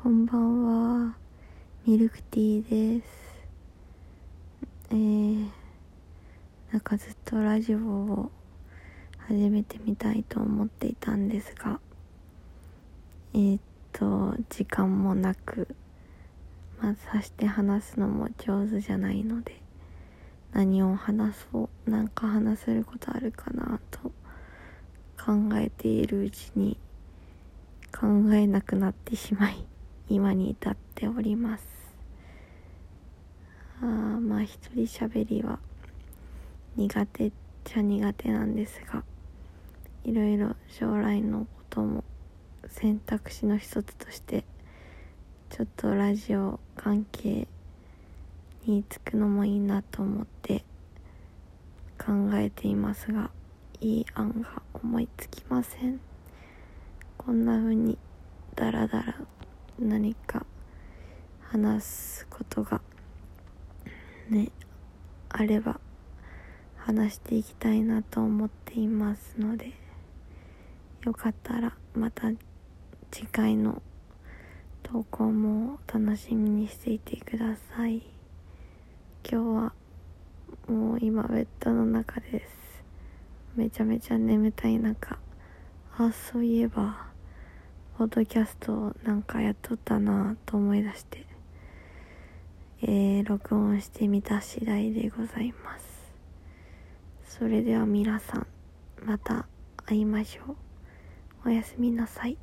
こんばんは。ミルクティーです。えー、なんかずっとラジオを始めてみたいと思っていたんですがえー、っと時間もなくまあさして話すのも上手じゃないので何を話そうなんか話せることあるかなと考えているうちに考えなくなってしまい今に至っております。あまあ一人喋りは苦手っちゃ苦手なんですがいろいろ将来のことも選択肢の一つとしてちょっとラジオ関係につくのもいいなと思って考えていますがいい案が思いつきません。こんな風にダラダラ何か話すことがねあれば話していきたいなと思っていますのでよかったらまた次回の投稿も楽しみにしていてください。今日はもう今ベッドの中です。めちゃめちゃ眠たい中。あそういえばポッドキャストなんかやっとったなと思い出して、えー、録音してみた次第でございます。それでは皆さん、また会いましょう。おやすみなさい。